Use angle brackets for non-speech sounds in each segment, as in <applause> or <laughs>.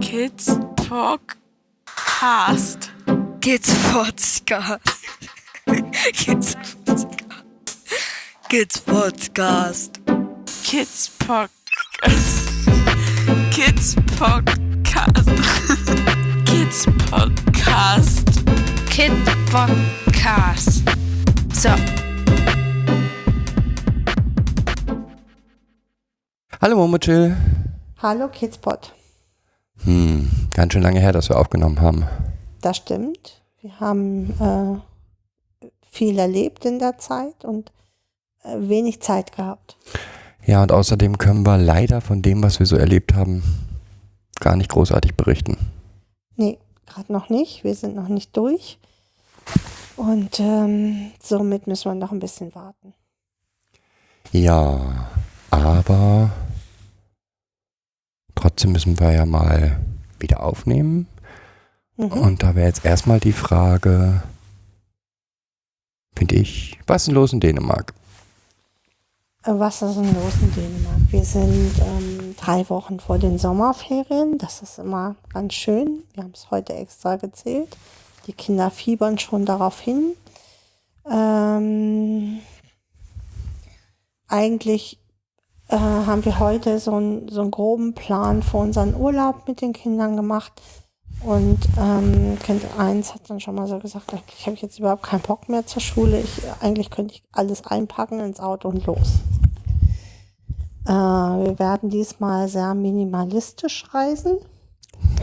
Kids Podcast. Kids Podcast. Kids Podcast. Kids Podcast. Kids Podcast. Kids Podcast. Kids Podcast. Kid Podcast. So. Hallo Momochill. Hallo Kidspot. Hm, ganz schön lange her, dass wir aufgenommen haben. Das stimmt. Wir haben äh, viel erlebt in der Zeit und äh, wenig Zeit gehabt. Ja, und außerdem können wir leider von dem, was wir so erlebt haben, gar nicht großartig berichten. Nee, gerade noch nicht. Wir sind noch nicht durch. Und ähm, somit müssen wir noch ein bisschen warten. Ja, aber trotzdem müssen wir ja mal wieder aufnehmen. Mhm. Und da wäre jetzt erstmal die Frage, finde ich, was ist denn los in Dänemark? Äh, Was ist denn los in Dänemark? Wir sind ähm, drei Wochen vor den Sommerferien. Das ist immer ganz schön. Wir haben es heute extra gezählt. Die Kinder fiebern schon darauf hin. Ähm, eigentlich äh, haben wir heute so, ein, so einen groben Plan für unseren Urlaub mit den Kindern gemacht. Und ähm, Kind 1 hat dann schon mal so gesagt, ich habe jetzt überhaupt keinen Bock mehr zur Schule. Ich, eigentlich könnte ich alles einpacken ins Auto und los. Äh, wir werden diesmal sehr minimalistisch reisen.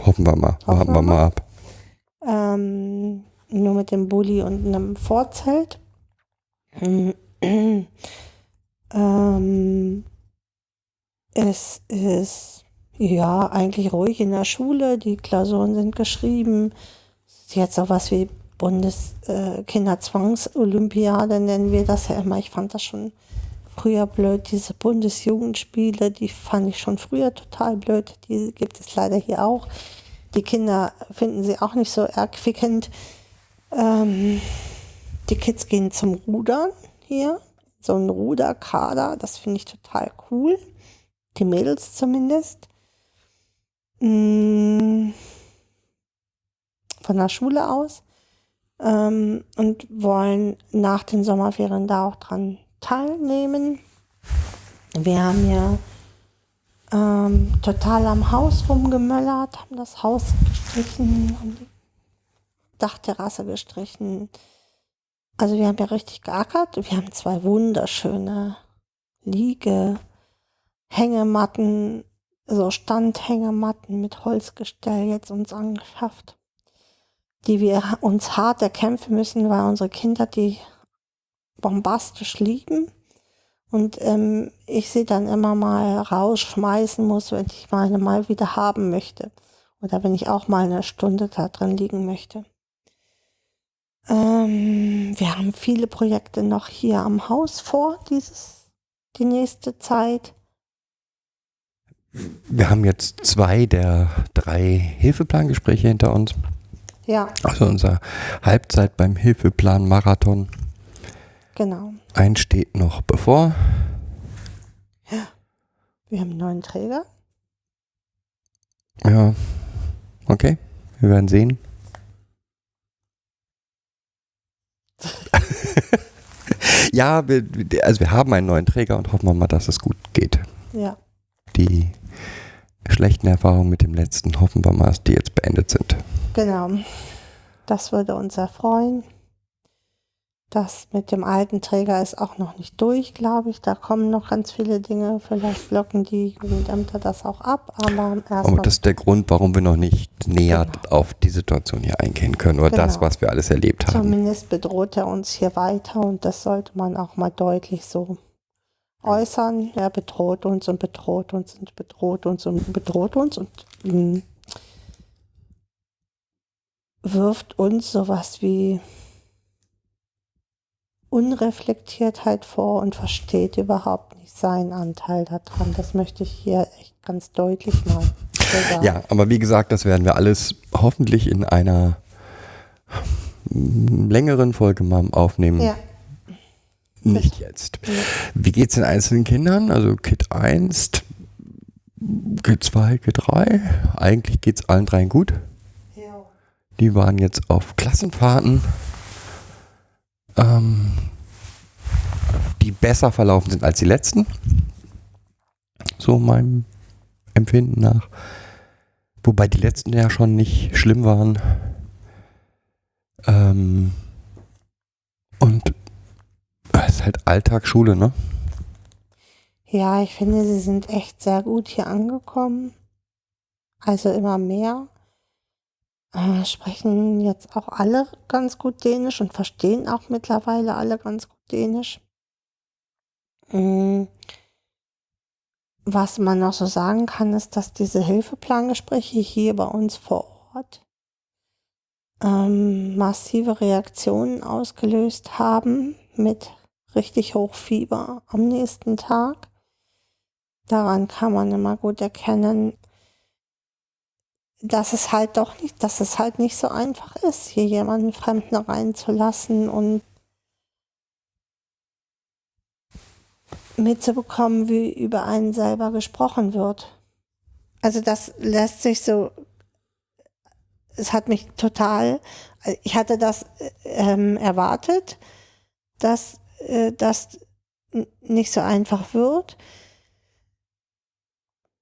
Hoffen wir mal, Hoffen warten wir wir mal ab. Ähm, nur mit dem Bulli und einem Vorzelt. <clears throat> ähm, es ist ja eigentlich ruhig in der Schule. Die Klausuren sind geschrieben. Es ist jetzt auch was wie Bundeskinderzwangsolympiade nennen wir das ja immer. Ich fand das schon früher blöd. Diese Bundesjugendspiele, die fand ich schon früher total blöd. Die gibt es leider hier auch. Die Kinder finden sie auch nicht so erquickend. Ähm, die Kids gehen zum Rudern hier. So ein Ruderkader, das finde ich total cool. Die Mädels zumindest. Mm, Von der Schule aus. Ähm, und wollen nach den Sommerferien da auch dran teilnehmen. Wir haben ja ähm, total am Haus rumgemöllert, haben das Haus gestrichen und die Dachterrasse gestrichen. Also wir haben ja richtig geackert. Wir haben zwei wunderschöne Liege, Hängematten, so Standhängematten mit Holzgestell jetzt uns angeschafft, die wir uns hart erkämpfen müssen, weil unsere Kinder die bombastisch lieben und ähm, ich sie dann immer mal rausschmeißen muss, wenn ich meine mal wieder haben möchte. Oder wenn ich auch mal eine Stunde da drin liegen möchte. Ähm, wir haben viele Projekte noch hier am Haus vor, dieses, die nächste Zeit. Wir haben jetzt zwei der drei Hilfeplangespräche hinter uns. Ja, Also unser Halbzeit beim Hilfeplan Marathon. genau. Eins steht noch bevor. Wir haben einen neuen Träger. Ja, okay. Wir werden sehen. <laughs> ja, wir, also wir haben einen neuen Träger und hoffen wir mal, dass es gut geht. Ja, Die schlechten Erfahrungen mit dem letzten hoffen wir mal, die jetzt beendet sind. genau. Das würde uns erfreuen. Das mit dem alten Träger ist auch noch nicht durch, glaube ich. Da kommen noch ganz viele Dinge. Vielleicht blocken die Jugendämter das auch ab. Aber Aber das ist der Grund, warum wir noch nicht näher Genau. auf die Situation hier eingehen können oder das, Genau. was wir alles erlebt haben. Zumindest bedroht er uns hier weiter und das sollte man auch mal deutlich so äußern. Er bedroht uns und bedroht uns und bedroht uns und bedroht uns und mh, wirft uns sowas wie Unreflektiertheit vor und versteht überhaupt nicht seinen Anteil daran. Das möchte ich hier echt ganz deutlich mal sagen. Ja, aber wie gesagt, das werden wir alles hoffentlich in einer mm, längeren Folge mal aufnehmen. Ja. Nicht jetzt. Wie geht's den einzelnen Kindern? Also Kid 1 G2, G3. Eigentlich geht es allen dreien gut. Ja. Die waren jetzt auf Klassenfahrten, ähm, die besser verlaufen sind als die letzten. So meinem Empfinden nach. Wobei die letzten ja schon nicht schlimm waren. Ähm, und es ist halt Alltagsschule, ne? Ja, ich finde, sie sind echt sehr gut hier angekommen. Also immer mehr. Äh, sprechen jetzt auch alle ganz gut Dänisch und verstehen auch mittlerweile alle ganz gut Dänisch. Mm. Was man noch so sagen kann, ist, dass diese Hilfeplangespräche hier bei uns vor Ort ähm, massive Reaktionen ausgelöst haben mit richtig Hochfieber am nächsten Tag. Daran kann man immer gut erkennen, dass es halt doch nicht, dass es halt nicht so einfach ist, hier jemanden Fremden reinzulassen und mitzubekommen, wie über einen selber gesprochen wird. Also das lässt sich so, es hat mich total, ich hatte das ähm, erwartet, dass äh, das nicht so einfach wird.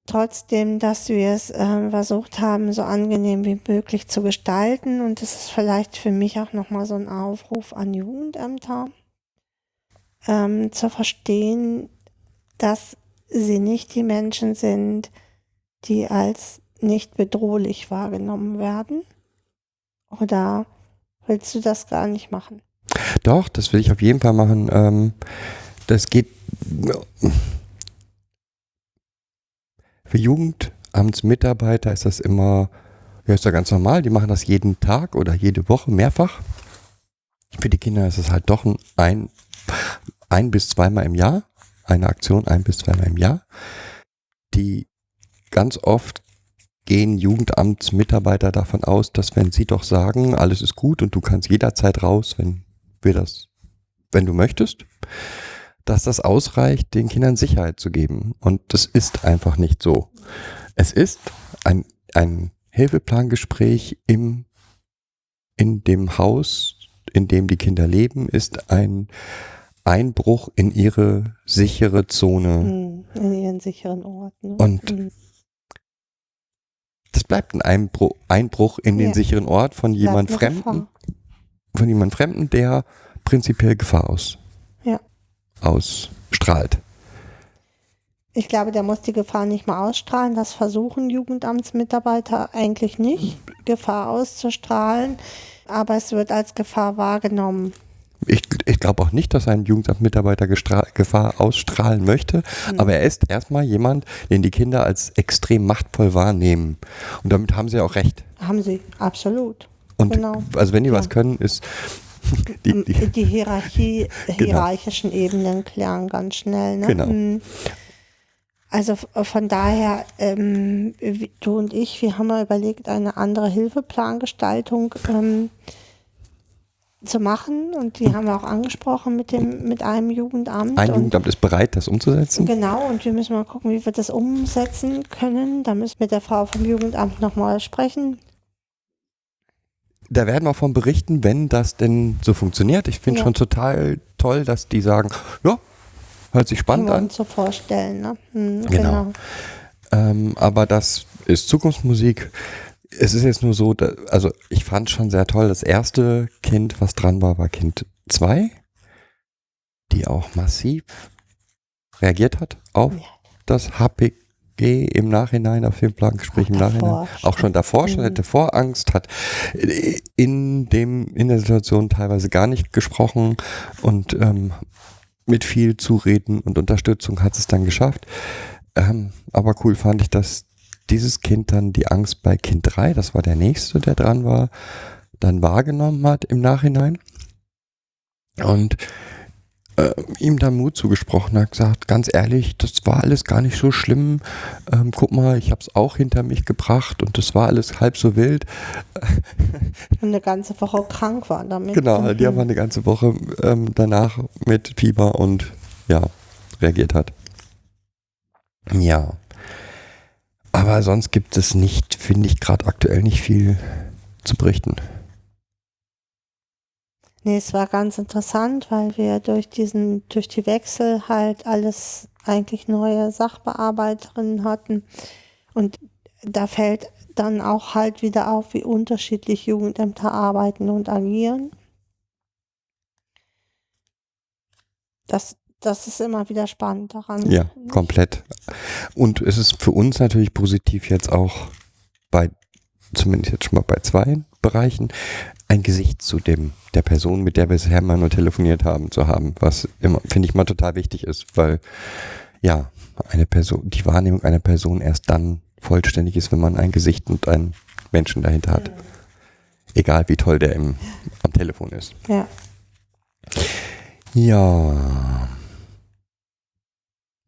Trotzdem, dass wir es äh, versucht haben, so angenehm wie möglich zu gestalten. Und das ist vielleicht für mich auch nochmal so ein Aufruf an Jugendämter ähm, zu verstehen, dass sie nicht die Menschen sind, die als nicht bedrohlich wahrgenommen werden? Oder willst du das gar nicht machen? Doch, das will ich auf jeden Fall machen. Ähm, das geht für Jugendamtsmitarbeiter ist das immer, ja, ist ja ganz normal. Die machen das jeden Tag oder jede Woche mehrfach. Für die Kinder ist es halt doch ein, ein bis zweimal im Jahr, eine Aktion ein bis zweimal im Jahr, die ganz oft gehen Jugendamtsmitarbeiter davon aus, dass wenn sie doch sagen, alles ist gut und du kannst jederzeit raus, wenn wir das, wenn du möchtest, dass das ausreicht, den Kindern Sicherheit zu geben. Und das ist einfach nicht so. Es ist ein, ein Hilfeplangespräch im, in dem Haus, in dem die Kinder leben, ist ein Einbruch in ihre sichere Zone. Hm, In ihren sicheren Ort. Ne? Und Hm. das bleibt ein Einbruch, Einbruch in den Ja. sicheren Ort von jemand Fremden, Gefahr. Von jemand Fremden, der prinzipiell Gefahr aus, Ja. ausstrahlt. Ich glaube, der muss die Gefahr nicht mal ausstrahlen. Das versuchen Jugendamtsmitarbeiter eigentlich nicht, Gefahr auszustrahlen. Aber es wird als Gefahr wahrgenommen. Ich, ich glaube auch nicht, dass ein Jugendamtmitarbeiter Gefahr ausstrahlen möchte, Hm. aber er ist erstmal jemand, den die Kinder als extrem machtvoll wahrnehmen. Und damit haben sie auch recht. Haben sie, absolut. Und Genau. also wenn die was Ja. können, ist die, Ähm, die, Die Hierarchie, <laughs> hierarchischen Ebenen klären ganz schnell. Ne? Genau. Mm. Also von daher, ähm, du und ich, wir haben mal überlegt, eine andere Hilfeplangestaltung ähm, zu machen und die haben wir auch angesprochen mit dem mit einem Jugendamt. ein Jugendamt ist bereit, das umzusetzen. Genau, und wir müssen mal gucken, wie wir das umsetzen können. Da müssen wir mit der Frau vom Jugendamt nochmal sprechen. Da werden wir von berichten, wenn das denn so funktioniert. Ich finde Ja. schon total toll, dass die sagen, ja, hört sich spannend Können wir an. so vorstellen. Ne? Hm, Genau. Ähm, aber das ist Zukunftsmusik. Es ist jetzt nur so, da, also ich fand schon sehr toll, das erste Kind, was dran war, war Kind 2, die auch massiv reagiert hat auf Ja. das HPG im Nachhinein, auf den Plangespräch im Auch Nachhinein. Auch schon davor, schon Mhm. hätte Vorangst, hat in dem, in der Situation teilweise gar nicht gesprochen und ähm, mit viel Zureden und Unterstützung hat es dann geschafft. Ähm, aber cool fand ich, dass dieses Kind dann die Angst bei Kind 3, das war der nächste, der dran war, dann wahrgenommen hat im Nachhinein und äh, ihm dann Mut zugesprochen hat, gesagt, ganz ehrlich, das war alles gar nicht so schlimm. Ähm, guck mal, ich habe es auch hinter mich gebracht und das war alles halb so wild. <laughs> Und eine ganze Woche krank war damit. Genau, die haben Mhm. eine ganze Woche ähm, danach mit Fieber und ja, reagiert hat. Ja. Aber sonst gibt es nicht, finde ich, gerade aktuell nicht viel zu berichten. Nee, es war ganz interessant, weil wir durch diesen, durch die Wechsel halt alles eigentlich neue Sachbearbeiterinnen hatten. Und da fällt dann auch halt wieder auf, wie unterschiedlich Jugendämter arbeiten und agieren. Das, das ist immer wieder spannend daran. Ja, komplett. Und es ist für uns natürlich positiv jetzt auch bei, zumindest jetzt schon mal bei zwei Bereichen, ein Gesicht zu dem, der Person, mit der wir bisher mal nur telefoniert haben, zu haben, was immer, finde ich mal total wichtig ist, weil ja, eine Person, die Wahrnehmung einer Person erst dann vollständig ist, wenn man ein Gesicht und einen Menschen dahinter hat. Egal wie toll der im, am Telefon ist. Ja. Ja.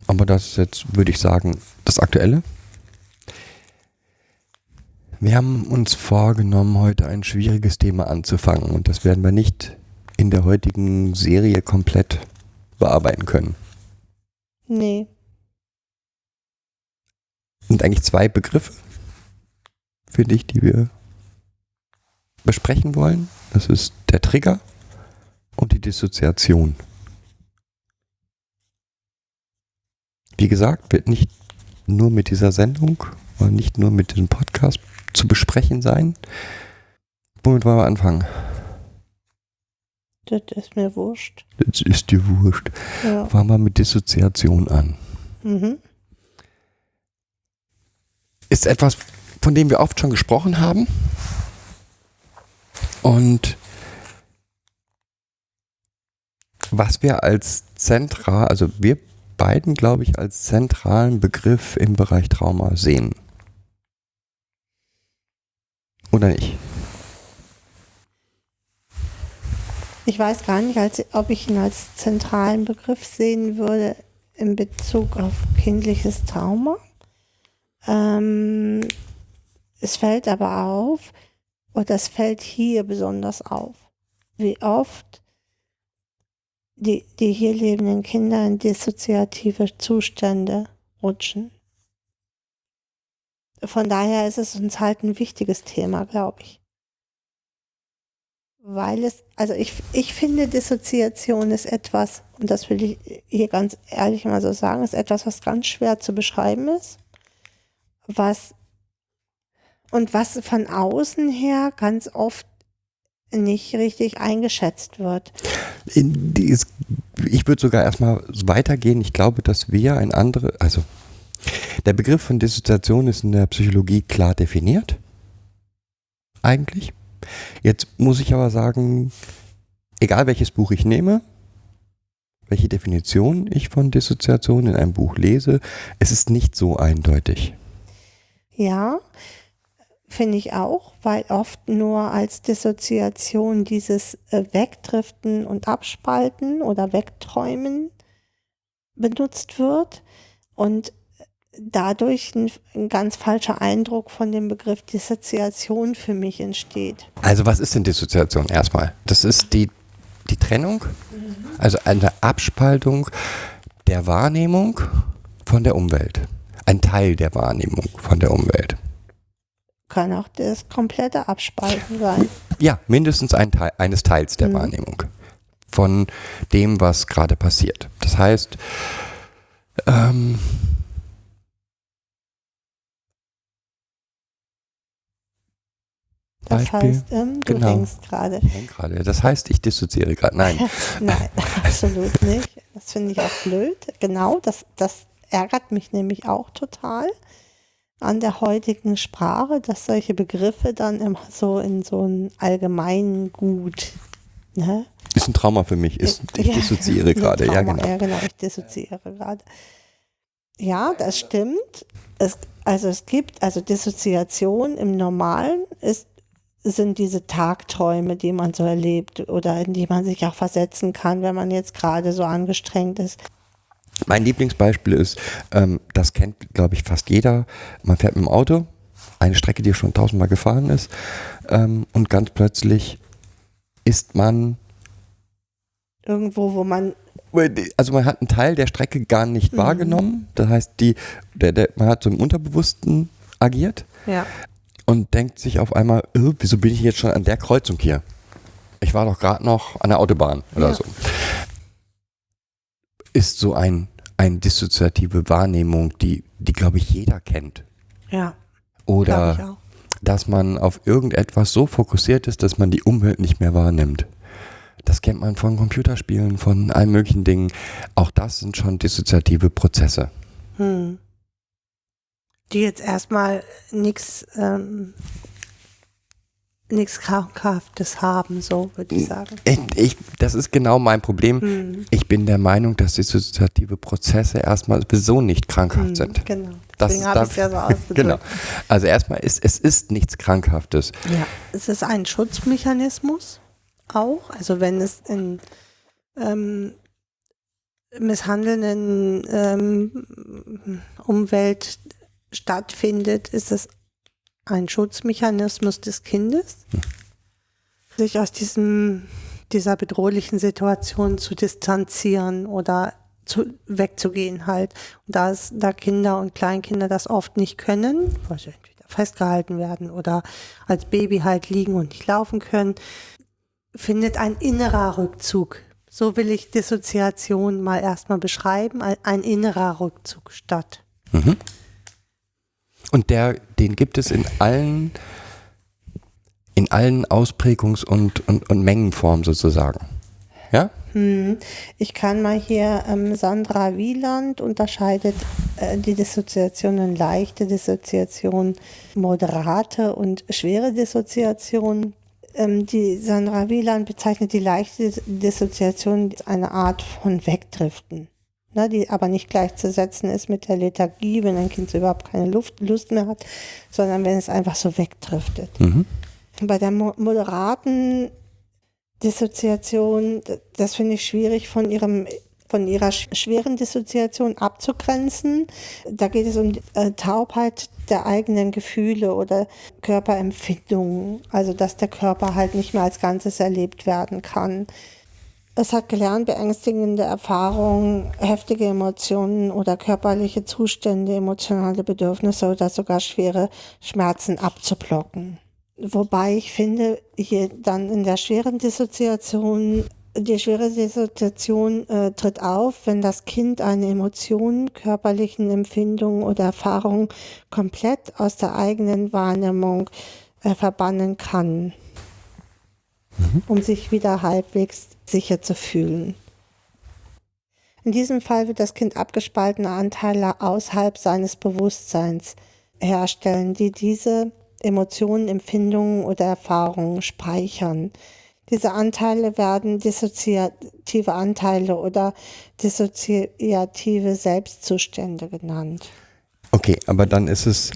Aber das ist jetzt, würde ich sagen, das Aktuelle. Wir haben uns vorgenommen, heute ein schwieriges Thema anzufangen und das werden wir nicht in der heutigen Serie komplett bearbeiten können. Nee. sind eigentlich zwei Begriffe, finde ich, die wir besprechen wollen. Das ist der Trigger und die Dissoziation. Wie gesagt, wird nicht nur mit dieser Sendung oder nicht nur mit diesem Podcast zu besprechen sein. Womit wollen wir anfangen? Das ist mir wurscht. Das ist dir wurscht. Ja. Fangen wir mit Dissoziation an. Mhm. ist etwas, von dem wir oft schon gesprochen haben. Und was wir als zentral, also wir beiden, glaube ich, als zentralen Begriff im Bereich Trauma sehen. Oder nicht? Ich weiß gar nicht, als, ob ich ihn als zentralen Begriff sehen würde in Bezug auf kindliches Trauma. Ähm, es fällt aber auf, und das fällt hier besonders auf, wie oft die, die hier lebenden Kinder in dissoziative Zustände rutschen. Von daher ist es uns halt ein wichtiges Thema, glaube ich. Weil es, also ich, ich finde, Dissoziation ist etwas, und das will ich hier ganz ehrlich mal so sagen, ist etwas, was ganz schwer zu beschreiben ist was und was von außen her ganz oft nicht richtig eingeschätzt wird. Ich würde sogar erstmal weitergehen. Ich glaube, dass wir ein andere, also der Begriff von Dissoziation ist in der Psychologie klar definiert. Eigentlich. Jetzt muss ich aber sagen, egal welches Buch ich nehme, welche Definition ich von Dissoziation in einem Buch lese, es ist nicht so eindeutig. Ja, finde ich auch, weil oft nur als Dissoziation dieses äh, Wegdriften und Abspalten oder Wegträumen benutzt wird und dadurch ein, ein, ganz falscher Eindruck von dem Begriff Dissoziation für mich entsteht. Also was ist denn Dissoziation erstmal? Das ist die, die Trennung, also eine Abspaltung der Wahrnehmung von der Umwelt ein Teil der Wahrnehmung von der Umwelt. Kann auch das komplette Abspalten sein. Ja, mindestens ein Teil, eines Teils der mhm. Wahrnehmung von dem, was gerade passiert. Das heißt, ähm, Das Beispiel. heißt, ähm, du genau. hängst gerade. gerade. Das heißt, ich dissoziere gerade. Nein. <laughs> Nein, absolut nicht. Das finde ich auch blöd. Genau, das, das ärgert mich nämlich auch total an der heutigen Sprache, dass solche Begriffe dann immer so in so ein allgemeinen Gut. Ne? Ist ein Trauma für mich. Ist, ich <laughs> ja, dissoziiere gerade. Ja, genau. Ja, genau, ich dissoziiere gerade. Ja, das stimmt. Es, also es gibt, also Dissoziation im Normalen ist, sind diese Tagträume, die man so erlebt oder in die man sich auch versetzen kann, wenn man jetzt gerade so angestrengt ist. Mein Lieblingsbeispiel ist, ähm, das kennt, glaube ich, fast jeder. Man fährt mit dem Auto, eine Strecke, die schon tausendmal gefahren ist, ähm, und ganz plötzlich ist man irgendwo, wo man also man hat einen Teil der Strecke gar nicht mhm. wahrgenommen. Das heißt, die, der, der, man hat so im Unterbewussten agiert Ja. Und denkt sich auf einmal, äh, wieso bin ich jetzt schon an der Kreuzung hier? Ich war doch gerade noch an der Autobahn oder Ja. so. Ist so ein, eine dissoziative Wahrnehmung, die, die glaube ich, jeder kennt. Ja. Oder dass man auf irgendetwas so fokussiert ist, dass man die Umwelt nicht mehr wahrnimmt. Das kennt man von Computerspielen, von allen möglichen Dingen. Auch das sind schon dissoziative Prozesse. Hm. Die jetzt erstmal nichts ähm, nichts Krankhaftes haben, so würde ich sagen. Ich, ich, das ist genau mein Problem. Hm. Ich bin der Meinung, dass dissoziative Prozesse erstmal sowieso nicht krankhaft Hm, sind. Genau. Deswegen habe ich es ja so <laughs> ausgedrückt. Genau. Also erstmal ist es ist nichts Krankhaftes. Ja, es ist ein Schutzmechanismus auch. Also wenn es in ähm, misshandelnden ähm, Umwelt stattfindet, ist es ein Schutzmechanismus des Kindes, sich aus diesem, dieser bedrohlichen Situation zu distanzieren oder zu, wegzugehen halt. Und da, es, da Kinder und Kleinkinder das oft nicht können, weil sie entweder festgehalten werden oder als Baby halt liegen und nicht laufen können, findet ein innerer Rückzug. So will ich Dissoziation mal erstmal beschreiben, ein, innerer Rückzug statt. Mhm. Und der, den gibt es in allen, in allen Ausprägungs- und, und, und Mengenformen sozusagen. Ja? Hm. Ich kann mal hier, ähm, Sandra Wieland unterscheidet äh, die Dissoziation in leichte Dissoziation, moderate und schwere Dissoziation. Ähm, die Sandra Wieland bezeichnet die leichte Dissoziation als eine Art von Wegdriften, ne, die aber nicht gleichzusetzen ist mit der Lethargie, wenn ein Kind so überhaupt keine Luft, Lust mehr hat, sondern wenn es einfach so wegdriftet. Mhm. Bei der mo moderaten Dissoziation, das finde ich schwierig von ihrem von ihrer sch- schweren Dissoziation abzugrenzen. Da geht es um die, äh, Taubheit der eigenen Gefühle oder Körperempfindungen, also dass der Körper halt nicht mehr als Ganzes erlebt werden kann. Es hat gelernt, beängstigende Erfahrungen, heftige Emotionen oder körperliche Zustände, emotionale Bedürfnisse oder sogar schwere Schmerzen abzublocken. Wobei ich finde, hier dann in der schweren Dissoziation, die schwere Dissoziation äh, tritt auf, wenn das Kind eine Emotion, körperlichen Empfindungen oder Erfahrungen komplett aus der eigenen Wahrnehmung äh, verbannen kann, um sich wieder halbwegs sicher zu fühlen. In diesem Fall wird das Kind abgespaltene Anteile außerhalb seines Bewusstseins herstellen, die diese Emotionen, Empfindungen oder Erfahrungen speichern. Diese Anteile werden dissoziative Anteile oder dissoziative Selbstzustände genannt. Okay, aber dann ist es.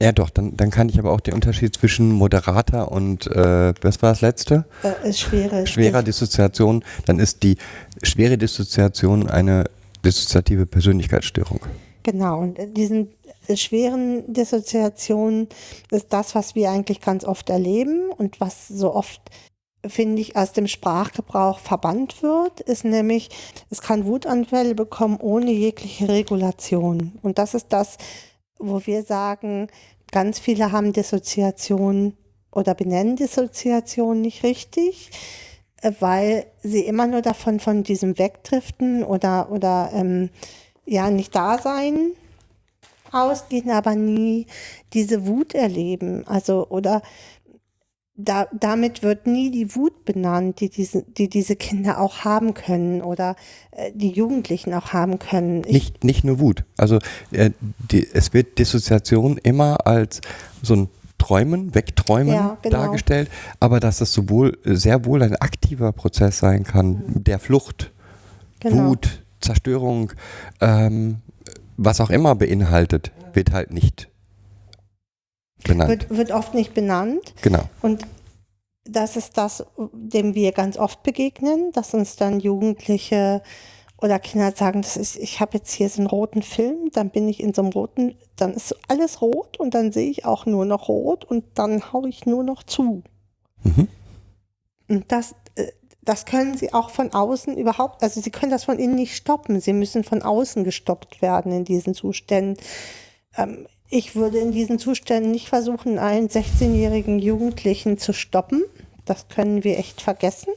Ja, doch, dann, dann kann ich aber auch den Unterschied zwischen moderater und, äh, was war das letzte? Äh, schwere, Schwerer Dissoziation. Dann ist die schwere Dissoziation eine dissoziative Persönlichkeitsstörung. Genau, und diesen schweren Dissoziationen ist das, was wir eigentlich ganz oft erleben und was so oft, finde ich, aus dem Sprachgebrauch verbannt wird, ist nämlich, es kann Wutanfälle bekommen ohne jegliche Regulation. Und das ist das, wo wir sagen, ganz viele haben Dissoziation oder benennen Dissoziation nicht richtig, äh, weil sie immer nur davon von diesem Wegdriften oder, oder ähm, ja nicht da sein ausgehen, aber nie diese Wut erleben. Also oder da, damit wird nie die Wut benannt, die diese, die diese Kinder auch haben können oder äh, die Jugendlichen auch haben können. Ich, Nicht, nicht nur Wut. Also äh, die, es wird Dissoziation immer als so ein Träumen, Wegträumen Ja, genau. dargestellt, aber dass das sowohl sehr wohl ein aktiver Prozess sein kann, der Flucht, genau. Wut, Zerstörung, ähm, was auch immer beinhaltet, wird halt nicht benannt. Wird, wird oft nicht benannt. genau. Und das ist das, dem wir ganz oft begegnen, dass uns dann Jugendliche oder Kinder sagen, das ist, ich habe jetzt hier so einen roten Film, dann bin ich in so einem roten, dann ist alles rot und dann sehe ich auch nur noch rot und dann haue ich nur noch zu. Mhm. Und das, äh, das können sie auch von außen überhaupt, also sie können das von innen nicht stoppen. Sie müssen von außen gestoppt werden in diesen Zuständen. ähm, ich würde in diesen Zuständen nicht versuchen, einen 16-jährigen Jugendlichen zu stoppen. Das können wir echt vergessen.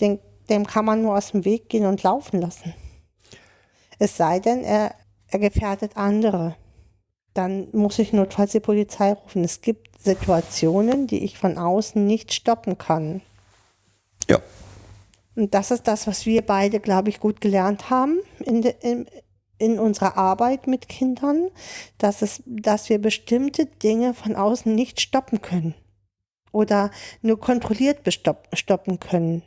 Den, dem kann man nur aus dem Weg gehen und laufen lassen. Es sei denn, er, er gefährdet andere. Dann muss ich notfalls die Polizei rufen. Es gibt Situationen, die ich von außen nicht stoppen kann. Ja. Und das ist das, was wir beide, glaube ich, gut gelernt haben in, de, in, in unserer Arbeit mit Kindern, dass, es, dass wir bestimmte Dinge von außen nicht stoppen können oder nur kontrolliert stoppen können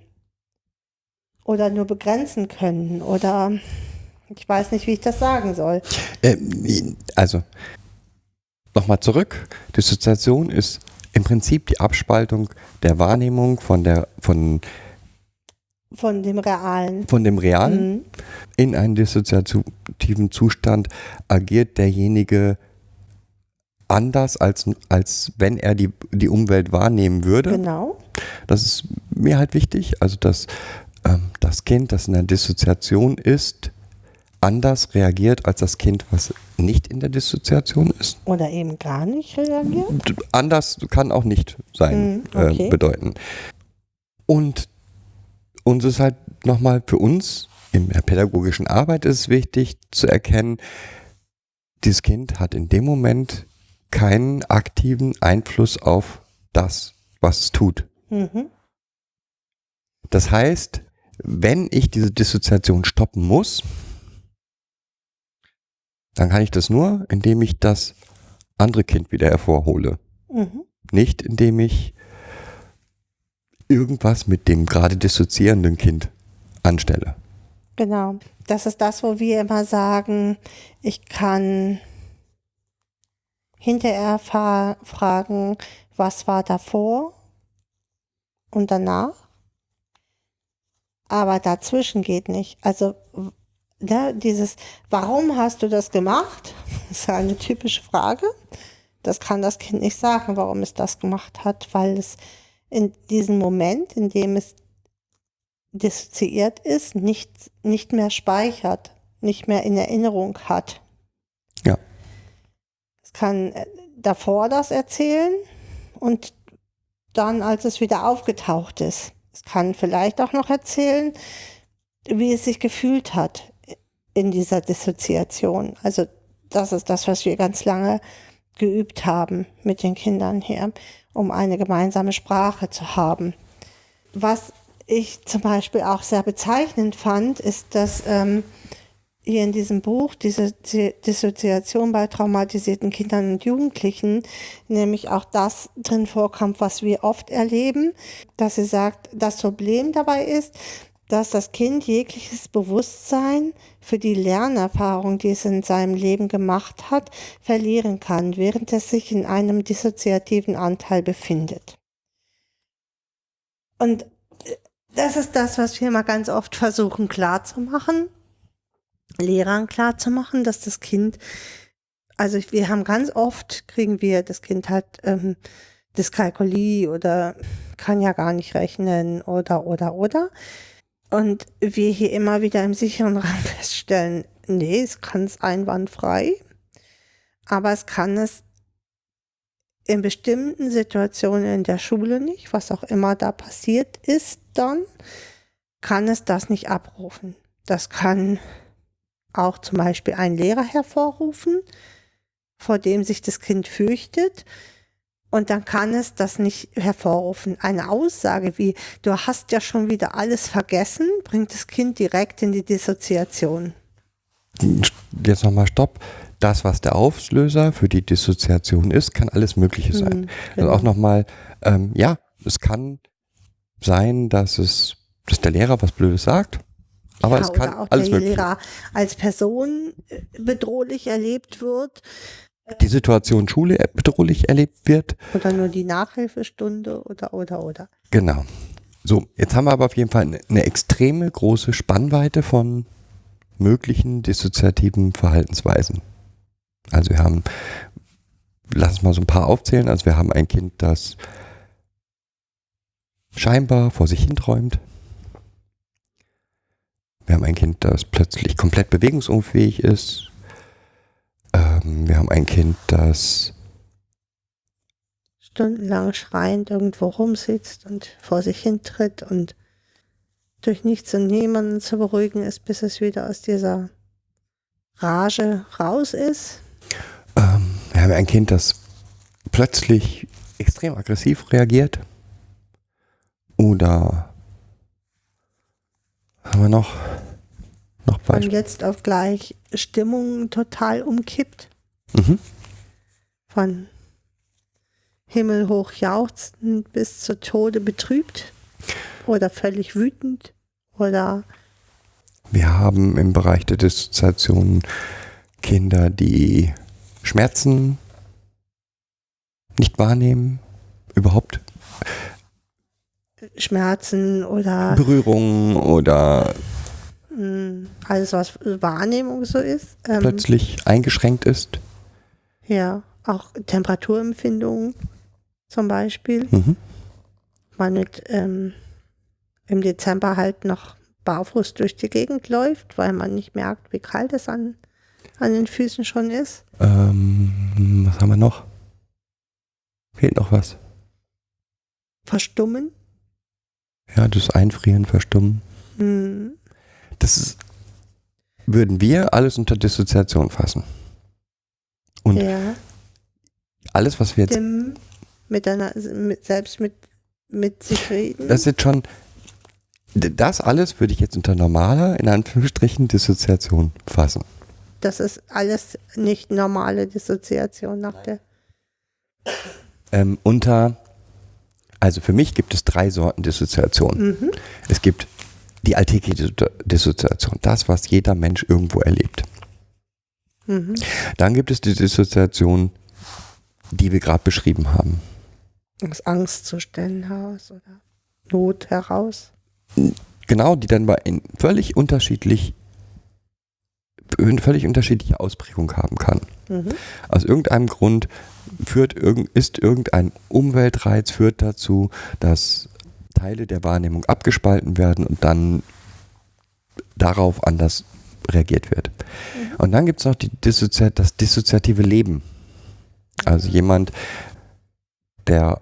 oder nur begrenzen können oder ich weiß nicht, wie ich das sagen soll. Äh, also, nochmal zurück. Dissoziation ist im Prinzip die Abspaltung der Wahrnehmung von der, von von dem Realen. Von dem Realen. Mhm. In einem dissoziativen Zustand agiert derjenige anders, als, als wenn er die, die Umwelt wahrnehmen würde. Genau. Das ist mir halt wichtig. Also, dass ähm, das Kind, das in der Dissoziation ist, anders reagiert als das Kind, was nicht in der Dissoziation ist. Oder eben gar nicht reagiert. Anders kann auch nicht sein, mhm, okay. äh, bedeuten. Und uns ist halt nochmal für uns in der pädagogischen Arbeit ist wichtig zu erkennen, dieses Kind hat in dem Moment keinen aktiven Einfluss auf das, was es tut. Mhm. Das heißt, wenn ich diese Dissoziation stoppen muss, dann kann ich das nur, indem ich das andere Kind wieder hervorhole. Mhm. Nicht indem ich irgendwas mit dem gerade dissoziierenden Kind anstelle. Genau. Das ist das, wo wir immer sagen, ich kann hinterher fragen, was war davor und danach. Aber dazwischen geht nicht. Also ne, dieses, warum hast du das gemacht? <laughs> Das ist eine typische Frage. Das kann das Kind nicht sagen, warum es das gemacht hat, weil es in diesem Moment, in dem es dissoziiert ist, nicht, nicht mehr speichert, nicht mehr in Erinnerung hat. Ja. Es kann äh, davor das erzählen und dann, als es wieder aufgetaucht ist. Es kann vielleicht auch noch erzählen, wie es sich gefühlt hat in dieser Dissoziation. Also das ist das, was wir ganz lange geübt haben mit den Kindern hier, um eine gemeinsame Sprache zu haben. Was ich zum Beispiel auch sehr bezeichnend fand, ist, dass ähm, hier in diesem Buch diese Dissoziation bei traumatisierten Kindern und Jugendlichen nämlich auch das drin vorkommt, was wir oft erleben, dass sie sagt, das Problem dabei ist, dass das Kind jegliches Bewusstsein für die Lernerfahrung, die es in seinem Leben gemacht hat, verlieren kann, während es sich in einem dissoziativen Anteil befindet. Und äh, das ist das, was wir mal ganz oft versuchen klarzumachen, Lehrern klarzumachen, dass das Kind, also wir haben ganz oft, kriegen wir, das Kind hat ähm, Dyskalkulie oder kann ja gar nicht rechnen oder, oder, oder. Und wir hier immer wieder im sicheren Raum <laughs> feststellen, nee, es kann es einwandfrei, aber es kann es in bestimmten Situationen in der Schule nicht, was auch immer da passiert ist, dann kann es das nicht abrufen. Das kann auch zum Beispiel ein Lehrer hervorrufen, vor dem sich das Kind fürchtet und dann kann es das nicht hervorrufen. Eine Aussage wie, du hast ja schon wieder alles vergessen, bringt das Kind direkt in die Dissoziation. Jetzt nochmal Stopp. Das, was der Auslöser für die Dissoziation ist, kann alles Mögliche hm, sein. Hm, genau. Also auch nochmal, ähm, ja, es kann sein, dass es, dass der Lehrer was Blödes sagt. Aber ja, es kann auch alles der Mögliche. Lehrer als Person äh, bedrohlich erlebt wird die Situation Schule bedrohlich erlebt wird. Oder nur die Nachhilfestunde oder, oder, oder. Genau. So, jetzt haben wir aber auf jeden Fall eine, eine extreme große Spannweite von möglichen dissoziativen Verhaltensweisen. Also wir haben, lass uns mal so ein paar aufzählen. Also wir haben ein Kind, das scheinbar vor sich hin träumt. Wir haben ein Kind, das plötzlich komplett bewegungsunfähig ist, Ähm, wir haben ein Kind, das Stundenlang schreiend irgendwo rumsitzt und vor sich hintritt und durch nichts und niemanden zu beruhigen ist, bis es wieder aus dieser Rage raus ist. Ähm, wir haben ein Kind, das plötzlich extrem aggressiv reagiert. Oder haben wir noch, noch Von jetzt auf gleich Stimmung total umkippt. Mhm. Von himmelhoch jauchzend bis zu Tode betrübt. Oder völlig wütend. Oder Wir haben im Bereich der Dissoziation Kinder, die Schmerzen nicht wahrnehmen, überhaupt Schmerzen oder Berührungen oder mh, alles, was Wahrnehmung so ist. Ähm, plötzlich eingeschränkt ist. Ja, auch Temperaturempfindungen zum Beispiel. Mhm. Man mit ähm, im Dezember halt noch barfuß durch die Gegend läuft, weil man nicht merkt, wie kalt es an, an den Füßen schon ist. Ähm, was haben wir noch? Fehlt noch was? Verstummen. Ja, das Einfrieren, Verstummen. Hm. Das ist, würden wir alles unter Dissoziation fassen. Und Ja, alles, was wir jetzt, dem miteinander, mit, selbst mit, mit sich reden. das ist jetzt schon, das alles würde ich jetzt unter normaler, in Anführungsstrichen, Dissoziation fassen. das ist alles nicht normale Dissoziation nach der. Ähm, unter, also für mich gibt es drei Sorten Dissoziation. Mhm. Es gibt die alltägliche Dissoziation, das, was jeder Mensch irgendwo erlebt. Mhm. Dann gibt es die Dissoziation, die wir gerade beschrieben haben. Aus Angstzuständen heraus oder Not heraus. Genau, die dann bei in völlig unterschiedlich eine völlig unterschiedliche Ausprägung haben kann. Mhm. Aus irgendeinem Grund führt ist irgendein Umweltreiz führt dazu, dass Teile der Wahrnehmung abgespalten werden und dann darauf anders reagiert wird. Und dann gibt es noch die Dissozi das dissoziative Leben. Also jemand, der,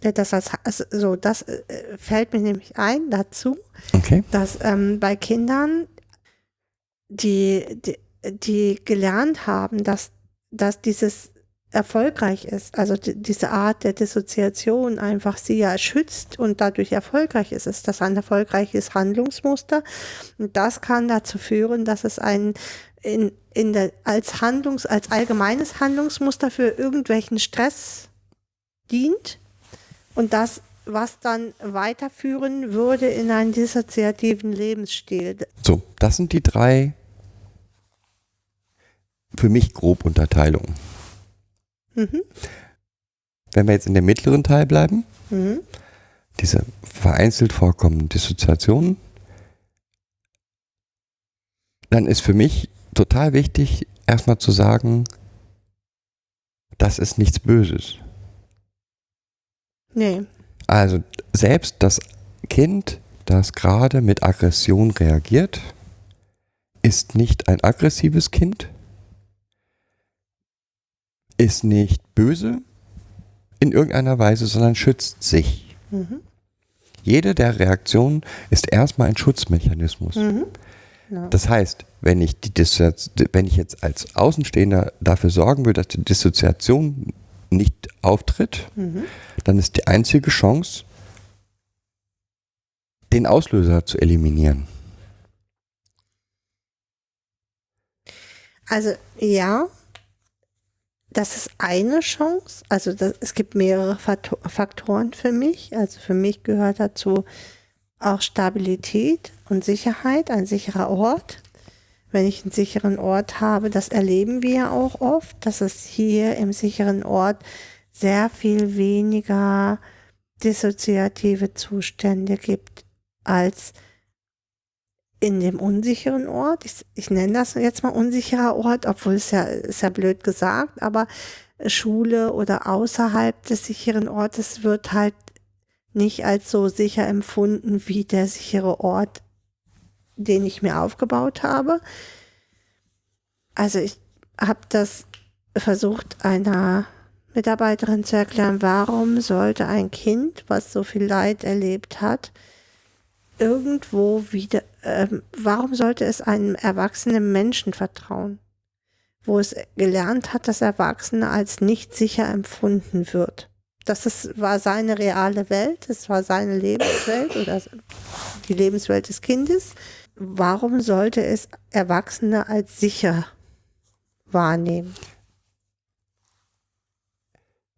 das, als, also, so, das äh, fällt mir nämlich ein dazu, okay, dass ähm, bei Kindern, die, die, die gelernt haben, dass, dass dieses erfolgreich ist, also die, diese Art der Dissoziation einfach sie ja schützt und dadurch erfolgreich ist, ist das ein erfolgreiches Handlungsmuster und das kann dazu führen, dass es ein in, in der, als Handlungs, als allgemeines Handlungsmuster für irgendwelchen Stress dient und das, was dann weiterführen würde in einen dissoziativen Lebensstil. so, das sind die drei für mich grob Unterteilungen. Mhm. Wenn wir jetzt in dem mittleren Teil bleiben, Mhm. diese vereinzelt vorkommenden Dissoziationen, dann ist für mich total wichtig, erstmal zu sagen, das ist nichts Böses. Nee. Also selbst das Kind, das gerade mit Aggression reagiert, ist nicht ein aggressives Kind, ist nicht böse in irgendeiner Weise, sondern schützt sich. Mhm. Jede der Reaktionen ist erstmal ein Schutzmechanismus. Mhm. Ja. Das heißt, wenn ich, die Dissozi wenn ich jetzt als Außenstehender dafür sorgen will, dass die Dissoziation nicht auftritt, Mhm. dann ist die einzige Chance, den Auslöser zu eliminieren. Also ja, das ist eine Chance. Also das, es gibt mehrere Fakto- Faktoren für mich. Also für mich gehört dazu auch Stabilität und Sicherheit, ein sicherer Ort. Wenn ich einen sicheren Ort habe, das erleben wir ja auch oft, dass es hier im sicheren Ort sehr viel weniger dissoziative Zustände gibt als in dem unsicheren Ort. Ich, ich nenne das jetzt mal unsicherer Ort, obwohl es ja, ist ja blöd gesagt, aber Schule oder außerhalb des sicheren Ortes wird halt nicht als so sicher empfunden wie der sichere Ort, den ich mir aufgebaut habe. Also ich, habe das versucht, einer Mitarbeiterin zu erklären, warum sollte ein Kind, was so viel Leid erlebt hat, irgendwo wieder, ähm, warum sollte es einem erwachsenen Menschen vertrauen, wo es gelernt hat, dass Erwachsene als nicht sicher empfunden wird. Das ist, war seine reale Welt, das war seine Lebenswelt oder die Lebenswelt des Kindes. Warum sollte es Erwachsene als sicher wahrnehmen?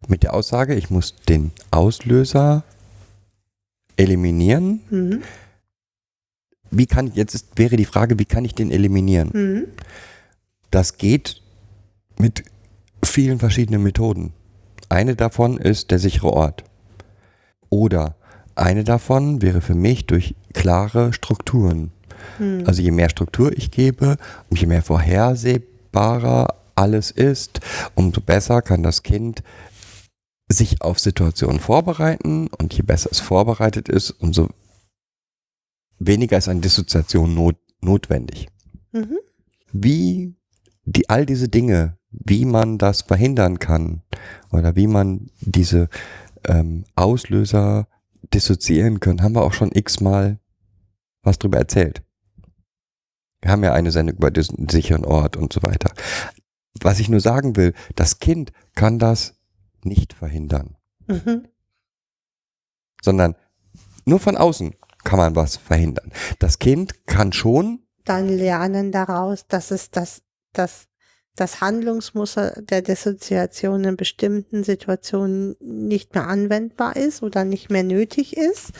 Mit der Aussage, ich muss den Auslöser eliminieren. Mhm. Wie kann, jetzt ist, wäre die Frage, wie kann ich den eliminieren? Mhm. Das geht mit vielen verschiedenen Methoden. Eine davon ist der sichere Ort. Oder eine davon wäre für mich durch klare Strukturen. Mhm. Also je mehr Struktur ich gebe und je mehr vorhersehbarer alles ist, umso besser kann das Kind sich auf Situationen vorbereiten und je besser es vorbereitet ist, umso weniger ist eine Dissoziation not, notwendig. Mhm. Wie die, all diese Dinge, wie man das verhindern kann oder wie man diese ähm, Auslöser dissoziieren kann, haben wir auch schon x-mal was drüber erzählt. Wir haben ja eine Sendung über diesen sicheren Ort und so weiter. Was ich nur sagen will, das Kind kann das nicht verhindern, Mhm. sondern nur von außen kann man was verhindern. Das Kind kann schon, Dann lernen daraus, dass es das, das, das Handlungsmuster der Dissoziation in bestimmten Situationen nicht mehr anwendbar ist oder nicht mehr nötig ist.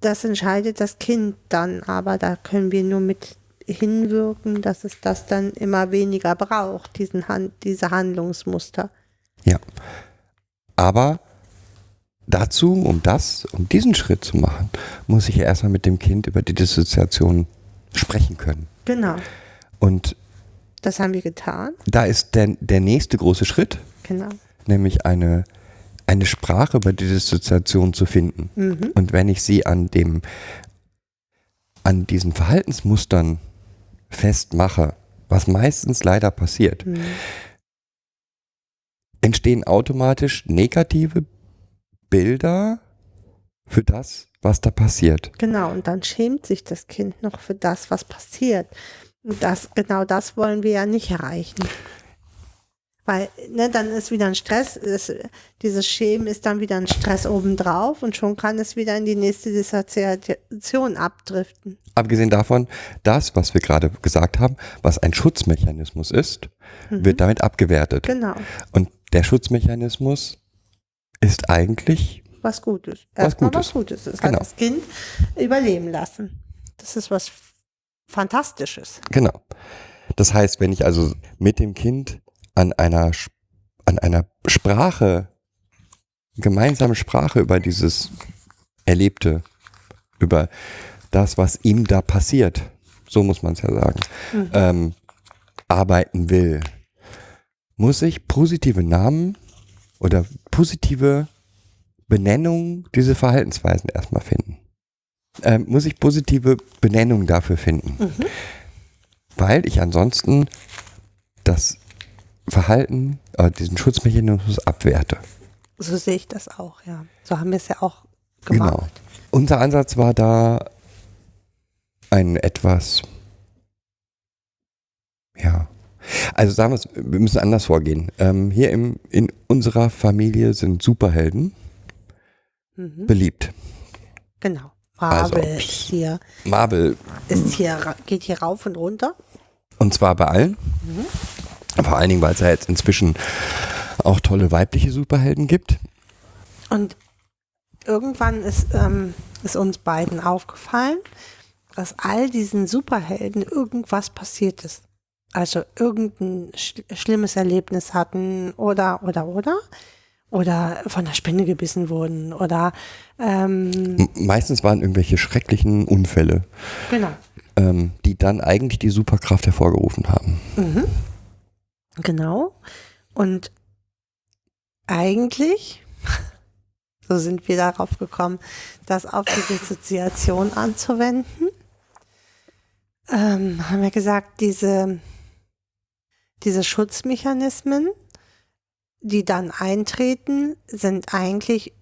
Das entscheidet das Kind dann, aber da können wir nur mit hinwirken, dass es das dann immer weniger braucht, diesen Hand, diese Handlungsmuster. ja. Aber dazu, um das, um diesen Schritt zu machen, muss ich ja erstmal mit dem Kind über die Dissoziation sprechen können. Genau, Und das haben wir getan. da ist der, der nächste große Schritt, Genau. nämlich eine, eine Sprache über die Dissoziation zu finden. Mhm. Und wenn ich sie an dem, an diesen Verhaltensmustern festmache, was meistens leider passiert, Mhm. entstehen automatisch negative Bilder für das, was da passiert. Genau, und dann schämt sich das Kind noch für das, was passiert. Und das, genau das wollen wir ja nicht erreichen. Weil, ne, dann ist wieder ein Stress, ist, dieses Schämen ist dann wieder ein Stress obendrauf und schon kann es wieder in die nächste Dissoziation abdriften. Abgesehen davon, das, was wir gerade gesagt haben, was ein Schutzmechanismus ist, wird damit abgewertet. Genau, Und der Schutzmechanismus ist eigentlich, was Gutes. Was Erstmal Gutes. was Gutes. Es Genau. hat das Kind überleben lassen. Das ist was Fantastisches. genau. Das heißt, wenn ich also mit dem Kind an einer, an einer Sprache, gemeinsame Sprache über dieses Erlebte, über das, was ihm da passiert, so muss man es ja sagen, ähm, arbeiten will, muss ich positive Namen oder positive Benennungen diese Verhaltensweisen erstmal finden. Ähm, muss ich positive Benennungen dafür finden. Weil ich ansonsten das Verhalten, äh, diesen Schutzmechanismus abwerte. So sehe ich das auch, ja. So haben wir es ja auch gemacht. Genau. Unser Ansatz war da ein etwas, ja, also sagen wir es, wir müssen anders vorgehen. Ähm, hier im, in unserer Familie sind Superhelden Mhm. beliebt. Genau. Also, Marvel pff. ist hier, Marvel, ist hier, geht hier rauf und runter. und zwar bei allen. Vor allen Dingen, weil es ja jetzt inzwischen auch tolle weibliche Superhelden gibt. Und irgendwann ist, ähm, ist uns beiden aufgefallen, dass all diesen Superhelden irgendwas passiert ist. Also irgendein sch schlimmes Erlebnis hatten oder, oder, oder. Oder von der Spinne gebissen wurden oder, ähm, meistens waren irgendwelche schrecklichen Unfälle, genau. ähm, die dann eigentlich die Superkraft hervorgerufen haben. Mhm. Genau. Und eigentlich, <laughs> so sind wir darauf gekommen, das auf die Dissoziation anzuwenden, ähm, haben wir gesagt, diese, diese Schutzmechanismen, die dann eintreten, sind eigentlich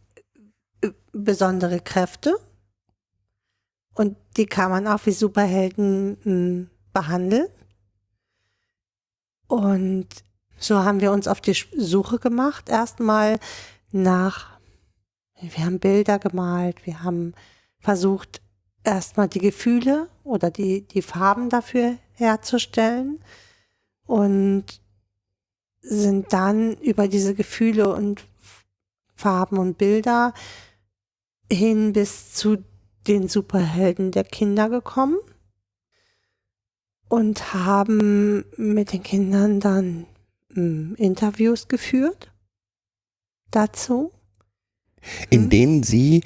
äh, besondere Kräfte. Und die kann man auch wie Superhelden mh, behandeln. Und so haben wir uns auf die Suche gemacht, erstmal nach, wir haben Bilder gemalt, wir haben versucht, erstmal die Gefühle oder die, die Farben dafür herzustellen und sind dann über diese Gefühle und Farben und Bilder hin bis zu den Superhelden der Kinder gekommen und haben mit den Kindern dann mh, Interviews geführt dazu. In Mhm. denen sie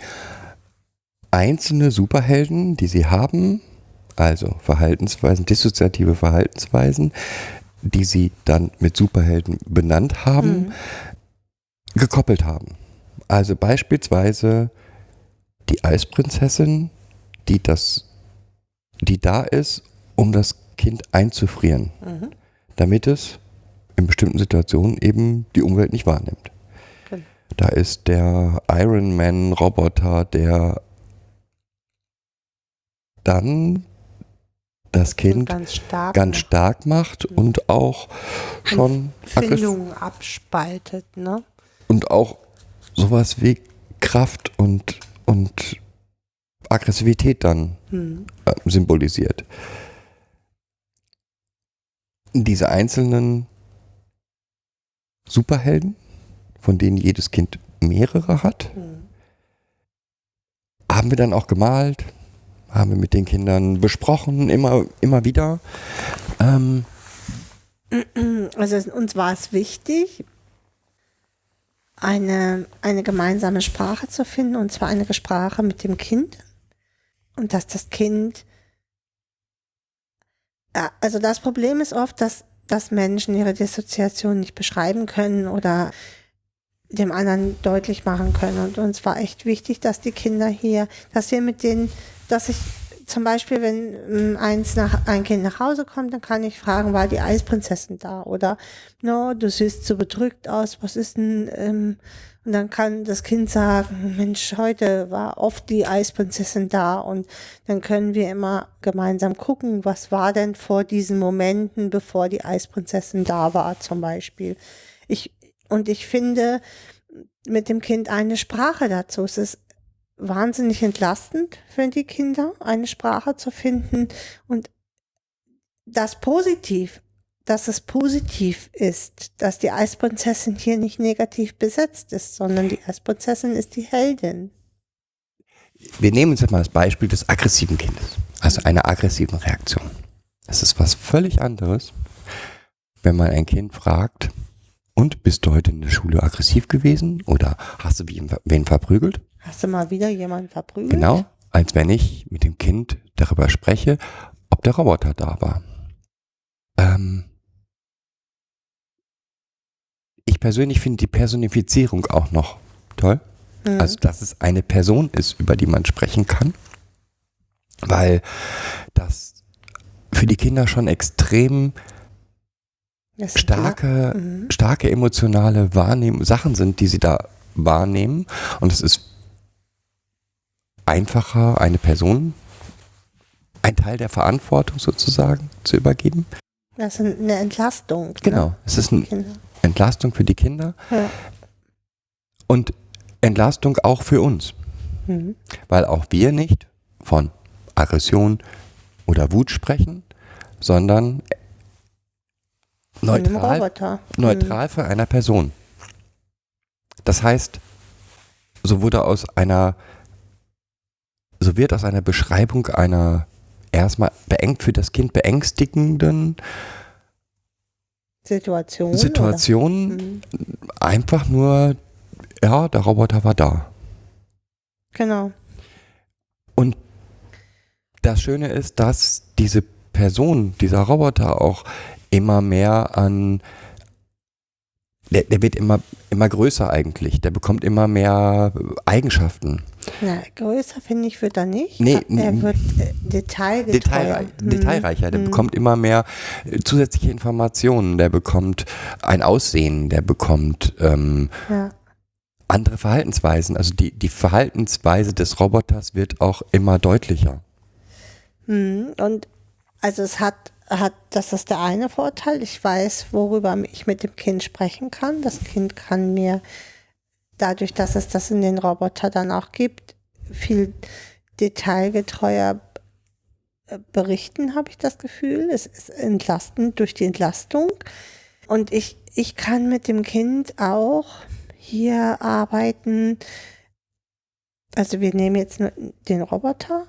einzelne Superhelden, die sie haben, also Verhaltensweisen, dissoziative Verhaltensweisen, die sie dann mit Superhelden benannt haben, Mhm. gekoppelt haben. Also beispielsweise die Eisprinzessin, die das, die da ist, um das Kind einzufrieren, Mhm. damit es in bestimmten Situationen eben die Umwelt nicht wahrnimmt. Genau. Da ist der Iron Man Roboter, der dann das Kind ganz stark ganz stark macht und auch schon aggressiv Findungen abspaltet, ne? und auch sowas wie Kraft und, und Aggressivität dann Hm. äh, symbolisiert. Diese einzelnen Superhelden, von denen jedes Kind mehrere hat, Hm. haben wir dann auch gemalt, haben wir mit den Kindern besprochen, immer, immer wieder. Ähm, Also uns war es wichtig, eine, eine gemeinsame Sprache zu finden, und zwar eine Sprache mit dem Kind. Und dass das Kind, also das Problem ist oft, dass, dass Menschen ihre Dissoziation nicht beschreiben können oder dem anderen deutlich machen können. Und uns war echt wichtig, dass die Kinder hier, dass wir mit denen, dass ich zum Beispiel, wenn ähm, eins nach, ein Kind nach Hause kommt, dann kann ich fragen, war die Eisprinzessin da? Oder, no, du siehst so bedrückt aus, was ist denn, ähm, und dann kann das Kind sagen, Mensch, heute war oft die Eisprinzessin da und dann können wir immer gemeinsam gucken, was war denn vor diesen Momenten, bevor die Eisprinzessin da war, zum Beispiel. Ich, und ich finde mit dem Kind eine Sprache dazu. Es ist wahnsinnig entlastend für die Kinder, eine Sprache zu finden und das positiv, dass es positiv ist, dass die Eisprinzessin hier nicht negativ besetzt ist, sondern die Eisprinzessin ist die Heldin. wir nehmen uns jetzt mal das Beispiel des aggressiven Kindes, also einer aggressiven Reaktion. Es ist was völlig anderes, wenn man ein Kind fragt, und bist du heute in der Schule aggressiv gewesen oder hast du wie- wen verprügelt? Hast du mal wieder jemanden verprügelt? Genau, als wenn ich mit dem Kind darüber spreche, ob der Roboter da war. Ähm ich persönlich finde die Personifizierung auch noch toll. Mhm. Also, dass es eine Person ist, über die man sprechen kann. Weil das für die Kinder schon extrem starke, Mhm. starke emotionale Wahrnehmen, Sachen sind, die sie da wahrnehmen. Und es ist einfacher, eine Person, ein Teil der Verantwortung sozusagen zu übergeben. Das ist eine Entlastung. Genau. Ne? Es ist eine Kinder. Entlastung für die Kinder Ja. und Entlastung auch für uns. Mhm. weil auch wir nicht von Aggression oder Wut sprechen, sondern neutral, Roboter. neutral für einer Person. Das heißt, so wurde aus einer, so wird aus einer Beschreibung einer erstmal beengt für das Kind beängstigenden. Situation. Situation Oder? Mhm. einfach nur, ja, der Roboter war da. Genau. Und das Schöne ist, dass diese Person, dieser Roboter auch immer mehr an der, der wird immer, immer größer eigentlich. Der bekommt immer mehr Eigenschaften. Na, größer finde ich wird er nicht. Nee, er wird äh, detailgetreuer. Detailreich, Hm. detailreicher. Der bekommt immer mehr äh, zusätzliche Informationen. Der bekommt ein Aussehen. Der bekommt ähm, Ja. andere Verhaltensweisen. Also die, die Verhaltensweise des Roboters wird auch immer deutlicher. Hm, Und also es hat, hat, das ist der eine Vorteil. Ich weiß, worüber ich mit dem Kind sprechen kann. Das Kind kann mir dadurch, dass es das in den Roboter dann auch gibt, viel detailgetreuer äh, berichten, habe ich das Gefühl. Es ist entlastend durch die Entlastung. Und ich, ich kann mit dem Kind auch hier arbeiten. Also wir nehmen jetzt den Roboter,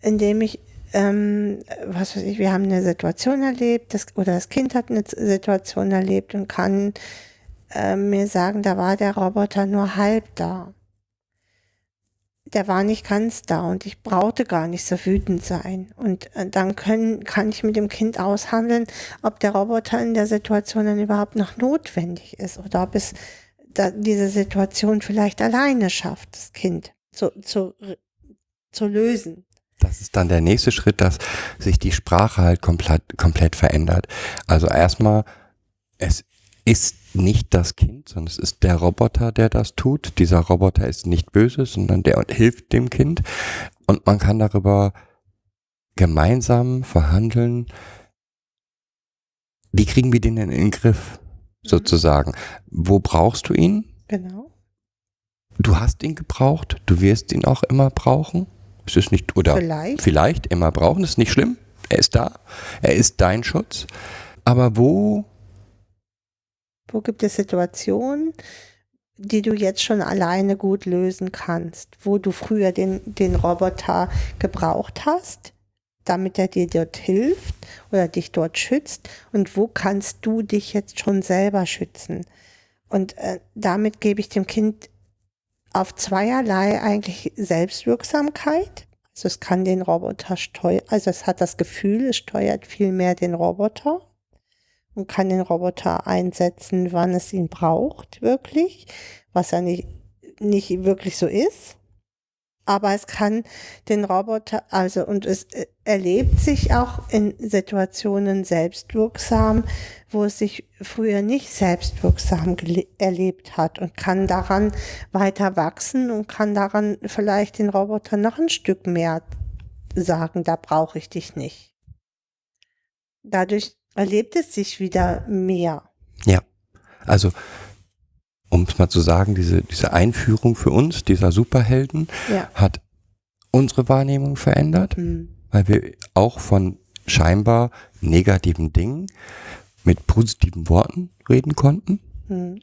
indem ich, ähm, was weiß ich, wir haben eine Situation erlebt, das, oder das Kind hat eine Situation erlebt und kann äh, mir sagen, da war der Roboter nur halb da. Der war nicht ganz da und ich brauchte gar nicht so wütend sein. Und äh, dann können, kann ich mit dem Kind aushandeln, ob der Roboter in der Situation dann überhaupt noch notwendig ist oder ob es da, diese Situation vielleicht alleine schafft, das Kind zu, zu, zu lösen. Das ist dann der nächste Schritt, dass sich die Sprache halt komplett, komplett verändert. Also erstmal, es ist nicht das Kind, sondern es ist der Roboter, der das tut. Dieser Roboter ist nicht böse, sondern der hilft dem Kind. Und man kann darüber gemeinsam verhandeln, wie kriegen wir den denn in den Griff, sozusagen. Wo brauchst du ihn? Genau. Du hast ihn gebraucht, du wirst ihn auch immer brauchen. Es ist nicht, oder Vielleicht. vielleicht immer brauchen, das ist nicht schlimm. Er ist da, er ist dein Schutz. Aber wo, Wo gibt es Situationen, die du jetzt schon alleine gut lösen kannst, wo du früher den, den Roboter gebraucht hast, damit er dir dort hilft oder dich dort schützt und wo kannst du dich jetzt schon selber schützen? Und äh, damit gebe ich dem Kind auf zweierlei eigentlich Selbstwirksamkeit. Also es kann den Roboter steuern, also es hat das Gefühl, es steuert viel mehr den Roboter und kann den Roboter einsetzen, wann es ihn braucht, wirklich, was ja nicht, nicht wirklich so ist. Aber es kann den Roboter, also und es äh, erlebt sich auch in Situationen selbstwirksam, wo es sich früher nicht selbstwirksam erlebt hat und kann daran weiter wachsen und kann daran vielleicht den Roboter noch ein Stück mehr sagen, da brauche ich dich nicht. Dadurch erlebt es sich wieder mehr. ja, also um es mal zu sagen, diese, diese Einführung für uns, dieser Superhelden, Ja. hat unsere Wahrnehmung verändert, Hm. weil wir auch von scheinbar negativen Dingen mit positiven Worten reden konnten. Hm.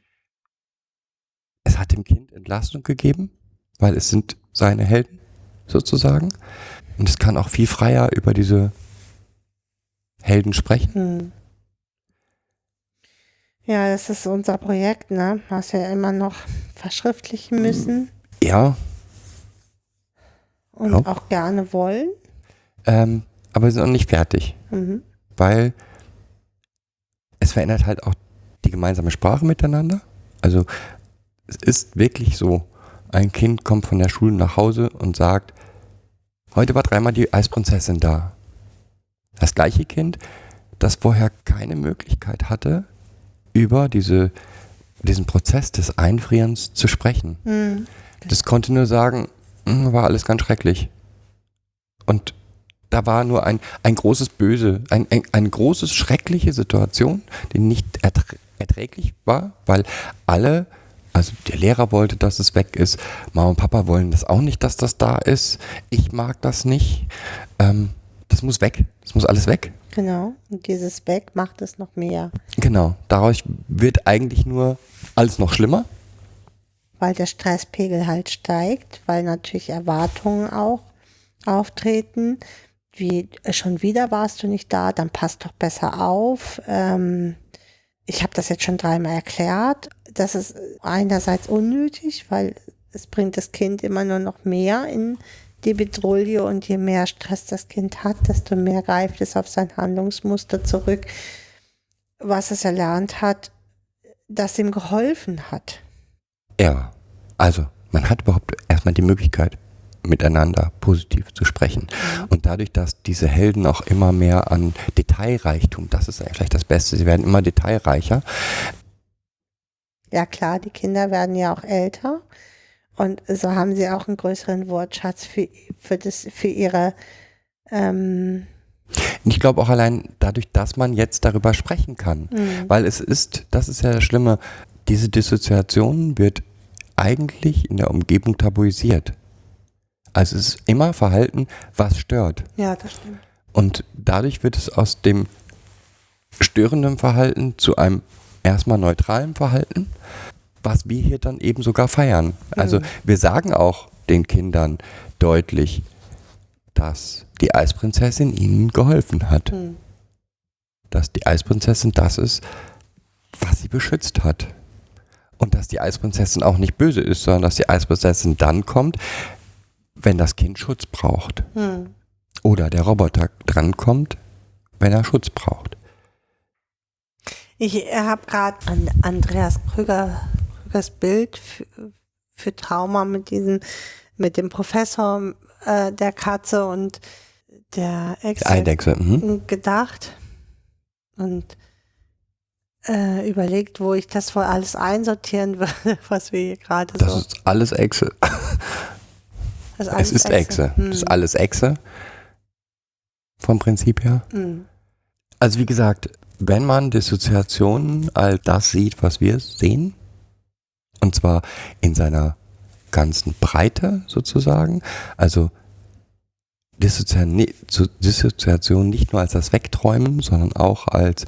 Es hat dem Kind Entlastung gegeben, weil es sind seine Helden sozusagen. Und es kann auch viel freier über diese Helden sprechen. Hm. Ja, das ist unser Projekt, ne? Was wir immer noch verschriftlichen müssen Ja, und Ja. auch gerne wollen. ähm, aber wir sind noch nicht fertig, Mhm. weil es verändert halt auch die gemeinsame Sprache miteinander. Also es ist wirklich so, ein Kind kommt von der Schule nach Hause und sagt, heute war dreimal die Eisprinzessin da. Das gleiche Kind, das vorher keine Möglichkeit hatte, über diese, diesen Prozess des Einfrierens zu sprechen. Hm. Das konnte nur sagen, "Hm, war alles ganz schrecklich. Und da war nur ein, ein großes Böse, ein, ein, eine großes schreckliche Situation, die nicht erträ erträglich war, weil alle, also der Lehrer wollte, dass es weg ist, Mama und Papa wollen das auch nicht, dass das da ist, ich mag das nicht, ähm, das muss weg, das muss alles weg. Genau. Und dieses Back macht es noch mehr, Genau, dadurch wird eigentlich nur alles noch schlimmer. weil der Stresspegel halt steigt, weil natürlich Erwartungen auch auftreten. Wie äh, schon wieder warst du nicht da, dann passt doch besser auf. Ähm, ich habe das jetzt schon dreimal erklärt. Das ist einerseits unnötig, weil es bringt das Kind immer nur noch mehr in die Bedrohung und je mehr Stress das Kind hat, desto mehr greift es auf sein Handlungsmuster zurück, was es erlernt hat, das ihm geholfen hat. Ja, also man hat überhaupt erstmal die Möglichkeit, miteinander positiv zu sprechen. Und dadurch, dass diese Helden auch immer mehr an Detailreichtum, das ist vielleicht das Beste, sie werden immer detailreicher. Ja klar, die Kinder werden ja auch älter und so haben sie auch einen größeren Wortschatz für, für, das, für ihre ähm, Und ich glaube auch allein dadurch, dass man jetzt darüber sprechen kann. Mhm. Weil es ist, das ist ja das Schlimme, diese Dissoziation wird eigentlich in der Umgebung tabuisiert. Also es ist immer Verhalten, was stört. Ja, das stimmt. Und dadurch wird es aus dem störenden Verhalten zu einem erstmal neutralen Verhalten, was wir hier dann eben sogar feiern. Also wir sagen auch den Kindern deutlich, dass die Eisprinzessin ihnen geholfen hat. Hm. Dass die Eisprinzessin das ist, was sie beschützt hat. Und dass die Eisprinzessin auch nicht böse ist, sondern dass die Eisprinzessin dann kommt, wenn das Kind Schutz braucht. Hm. Oder der Roboter drankommt, wenn er Schutz braucht. Ich habe gerade an Andreas Krüger, Krügers Bild für, für Trauma mit diesem, mit dem Professor äh, der Katze und der Eidechse. Mhm. gedacht und äh, überlegt, wo ich das wohl alles einsortieren <laughs> würde, was wir hier gerade Das so. ist alles Echse. <laughs> Das Es alles ist Echse. Hm. Das ist alles Echse. Vom Prinzip her. Hm. Also wie gesagt, wenn man Dissoziationen all das sieht, was wir sehen, und zwar in seiner ganzen Breite sozusagen, also Dissoziation, nicht nur als das Wegträumen, sondern auch als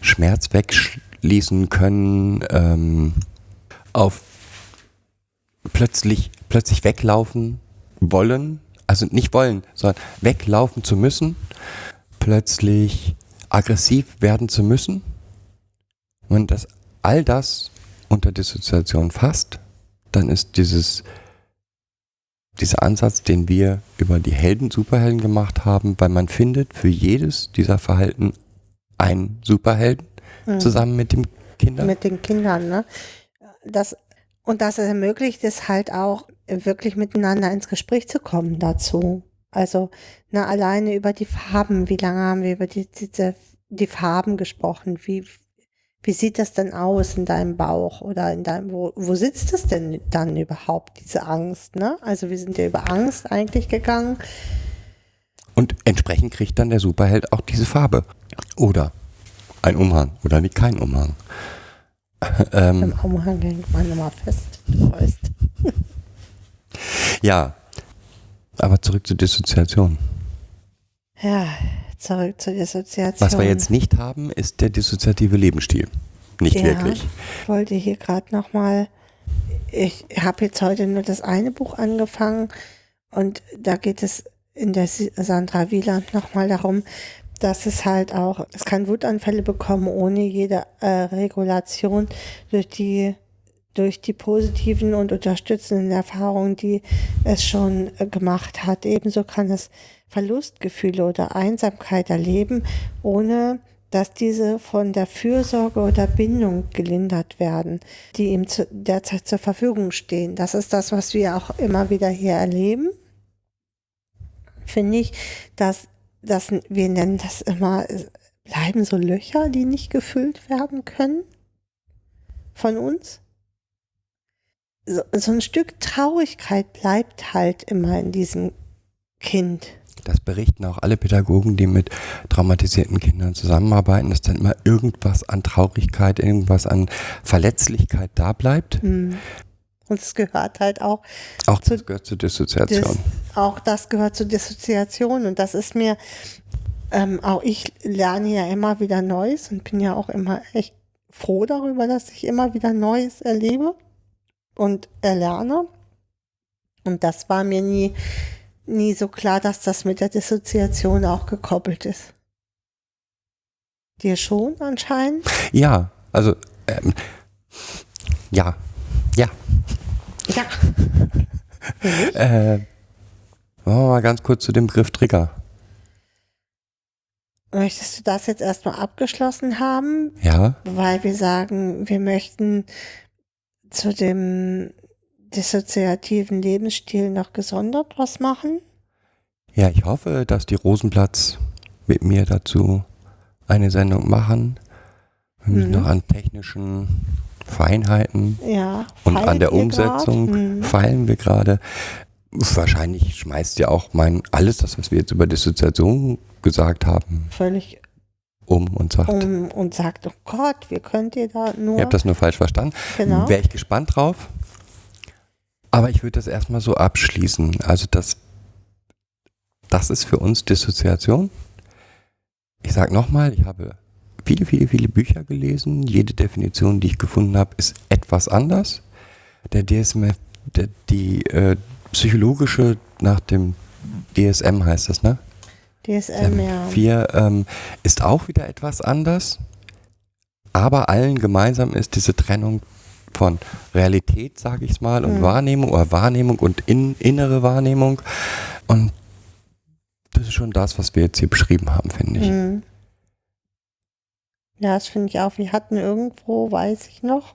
Schmerz wegschließen können, ähm, auf plötzlich, plötzlich weglaufen wollen, also nicht wollen, sondern weglaufen zu müssen, plötzlich aggressiv werden zu müssen. Wenn das all das unter Dissoziation fasst, dann ist dieses dieser Ansatz, den wir über die Helden, Superhelden gemacht haben, weil man findet für jedes dieser Verhalten einen Superhelden Hm. zusammen mit dem Kinder. mit den Kindern, ne? Das, und das ermöglicht es halt auch, wirklich miteinander ins Gespräch zu kommen dazu. Also, na, alleine über die Farben, wie lange haben wir über die, diese, die Farben gesprochen? Wie, wie sieht das denn aus in deinem Bauch oder in deinem, wo, wo sitzt das denn dann überhaupt, diese Angst, ne? Also, wir sind ja über Angst eigentlich gegangen. Und entsprechend kriegt dann der Superheld auch diese Farbe. Oder ein Umhang oder nicht kein Umhang. <laughs> ähm, Im Umhang hängt man immer fest. Du weißt. ja, aber zurück zur Dissoziation. Ja, zurück zur Dissoziation. Was wir jetzt nicht haben, ist der dissoziative Lebensstil. Nicht Ja. wirklich. Ich wollte hier gerade nochmal, ich habe jetzt heute nur das eine Buch angefangen und da geht es in der Sandra Wieland nochmal darum, dass es halt auch, es kann Wutanfälle bekommen ohne jede äh, Regulation durch die durch die positiven und unterstützenden Erfahrungen, die es schon äh, gemacht hat. Ebenso kann es Verlustgefühle oder Einsamkeit erleben, ohne dass diese von der Fürsorge oder Bindung gelindert werden, die ihm zu, derzeit zur Verfügung stehen. Das ist das, was wir auch immer wieder hier erleben. Finde ich, dass, dass wir nennen das immer, bleiben so Löcher, die nicht gefüllt werden können von uns. So, so ein Stück Traurigkeit bleibt halt immer in diesem Kind. Das berichten auch alle Pädagogen, die mit traumatisierten Kindern zusammenarbeiten, dass dann immer irgendwas an Traurigkeit, irgendwas an Verletzlichkeit da bleibt. Hm. Und es gehört halt auch Auch Zu- das gehört zur Dissoziation. Das, auch das gehört zur Dissoziation und das ist mir, ähm, auch ich lerne ja immer wieder Neues und bin ja auch immer echt froh darüber, dass ich immer wieder Neues erlebe und erlerne. Und das war mir nie, nie so klar, dass das mit der Dissoziation auch gekoppelt ist. Dir schon anscheinend? Ja, also ähm, ja, ja. Ja. Äh, machen wir mal ganz kurz zu dem Begriff Trigger. Möchtest du das jetzt erstmal abgeschlossen haben? Ja, Weil wir sagen, wir möchten zu dem dissoziativen Lebensstil noch gesondert was machen. ja, ich hoffe, dass die Rosenplatz mit mir dazu eine Sendung machen. Wir müssen Mhm. noch an technischen Feinheiten Ja. und an der Umsetzung? Mhm. feilen wir gerade. Wahrscheinlich schmeißt ja auch mein alles das, was wir jetzt über Dissoziation gesagt haben, Völlig um und sagt, um und sagt, oh Gott, wie könnt ihr da nur. ihr habt das nur falsch verstanden. genau. Wäre ich gespannt drauf. Aber ich würde das erstmal so abschließen. Also das, das ist für uns Dissoziation. Ich sage nochmal, ich habe viele, viele, viele Bücher gelesen. Jede Definition, die ich gefunden habe, ist etwas anders. Der DSM, der, die äh, psychologische nach dem DSM heißt das, ne? DSM, ja. 4 ähm, ist auch wieder etwas anders, aber allen gemeinsam ist diese Trennung von Realität, sage ich mal, und Mhm. Wahrnehmung oder Wahrnehmung und in, innere Wahrnehmung. Und das ist schon das, was wir jetzt hier beschrieben haben, finde ich. Mhm. Ja, das finde ich auch. Wir hatten irgendwo, weiß ich noch,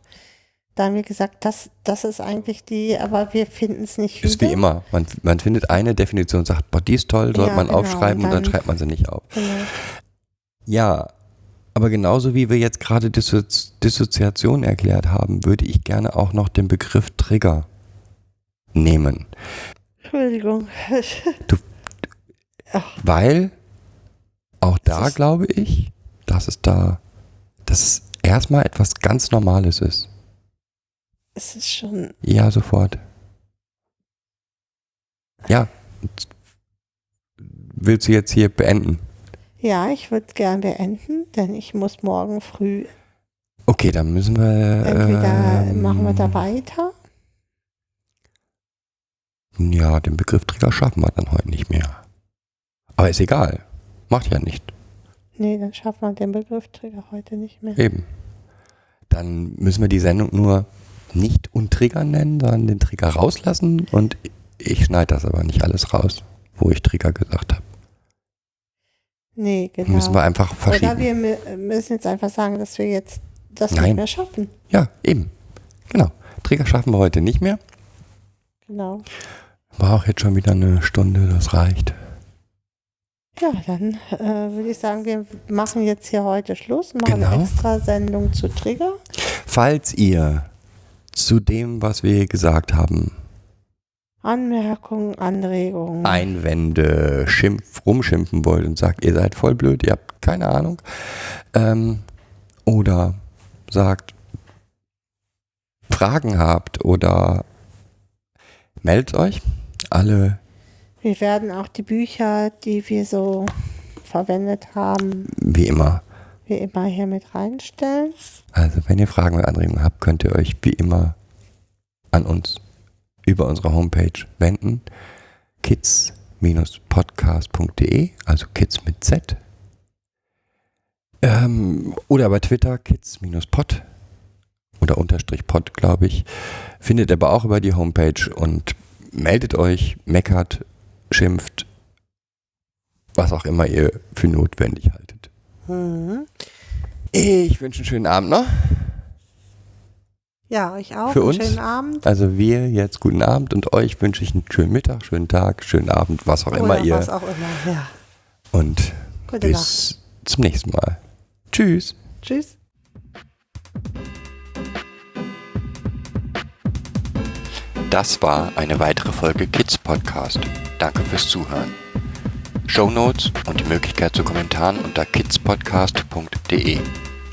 da haben wir gesagt, das, das ist eigentlich die, aber wir finden es nicht Ist wie wieder. immer. Man, man findet eine Definition und sagt, boah, die ist toll, sollte Ja, man genau, aufschreiben und dann, dann- schreibt man sie nicht auf. Genau. Ja, aber genauso wie wir jetzt gerade Dissozi Dissoziation erklärt haben, würde ich gerne auch noch den Begriff Trigger nehmen. Entschuldigung. Weil auch da glaube ich, dass es da, dass es erstmal etwas ganz Normales ist. es ist schon, Ja, sofort. Ja. Willst du jetzt hier beenden? Ja, ich würde gern beenden, denn ich muss morgen früh, Okay, dann müssen wir. entweder ähm, machen wir da weiter. Ja, den Begriff Trigger schaffen wir dann heute nicht mehr. Aber ist egal. Macht ja nicht. Nee, dann schaffen wir den Begriff Trigger heute nicht mehr. Eben. Dann müssen wir die Sendung nur nicht untriggern nennen, sondern den Trigger rauslassen und ich schneide das aber nicht alles raus, wo ich Trigger gesagt habe. Nee, genau. Müssen wir einfach Oder verschieben. wir mü- müssen jetzt einfach sagen, dass wir jetzt das Nein. nicht mehr schaffen. Ja, eben. Genau. Trigger schaffen wir heute nicht mehr. Genau. War auch jetzt schon wieder eine Stunde, das reicht. Ja, dann äh, würde ich sagen, wir machen jetzt hier heute Schluss, machen Genau. eine extra Sendung zu Trigger. Falls ihr zu dem, was wir gesagt haben, Anmerkungen, Anregungen. Einwände, Schimpf, rumschimpfen wollt und sagt, ihr seid voll blöd, ihr habt keine Ahnung. Ähm, oder sagt, Fragen habt oder meldet euch. Alle, Wir werden auch die Bücher, die wir so verwendet haben, wie immer. wie immer hier mit reinstellen. Also wenn ihr Fragen oder Anregungen habt, könnt ihr euch wie immer an uns über unsere Homepage wenden. kids-podcast.de, also kids mit Z. Ähm, oder bei Twitter kids-pod oder unterstrich pod, glaube ich. Findet aber auch über die Homepage und meldet euch, meckert, schimpft, was auch immer ihr für notwendig haltet. Mhm. Ich wünsche einen schönen Abend noch. Ja, euch auch. Für uns? schönen Abend. Also wir jetzt guten Abend und euch wünsche ich einen schönen Mittag, schönen Tag, schönen Abend, was auch immer Oder ihr. was auch immer. Ja. Und Gute Nacht. bis zum nächsten Mal. Tschüss. Tschüss. Das war eine weitere Folge Kids Podcast. Danke fürs Zuhören. Shownotes und die Möglichkeit zu Kommentaren unter kidspodcast.de.